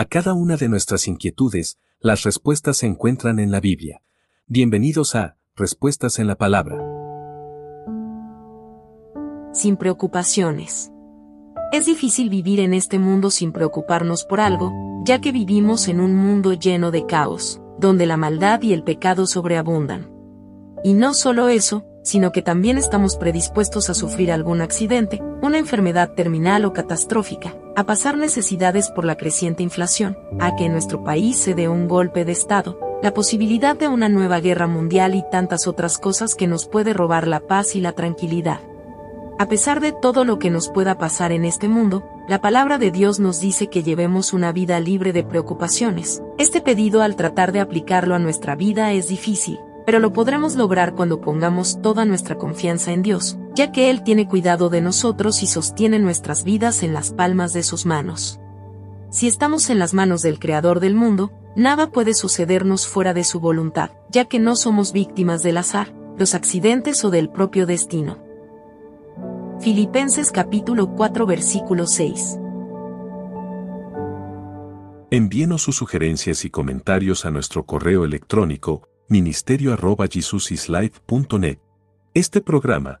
A cada una de nuestras inquietudes, las respuestas se encuentran en la Biblia. Bienvenidos a Respuestas en la Palabra. Sin preocupaciones. Es difícil vivir en este mundo sin preocuparnos por algo, ya que vivimos en un mundo lleno de caos, donde la maldad y el pecado sobreabundan. Y no solo eso, sino que también estamos predispuestos a sufrir algún accidente, una enfermedad terminal o catastrófica, a pasar necesidades por la creciente inflación, a que en nuestro país se dé un golpe de Estado, la posibilidad de una nueva guerra mundial y tantas otras cosas que nos puede robar la paz y la tranquilidad. A pesar de todo lo que nos pueda pasar en este mundo, la palabra de Dios nos dice que llevemos una vida libre de preocupaciones. Este pedido al tratar de aplicarlo a nuestra vida es difícil, pero lo podremos lograr cuando pongamos toda nuestra confianza en Dios, ya que Él tiene cuidado de nosotros y sostiene nuestras vidas en las palmas de sus manos. Si estamos en las manos del Creador del mundo, nada puede sucedernos fuera de su voluntad, ya que no somos víctimas del azar, los accidentes o del propio destino. Filipenses capítulo 4 versículo 6 Envíenos sus sugerencias y comentarios a nuestro correo electrónico ministerio.jesusislife.net. Este programa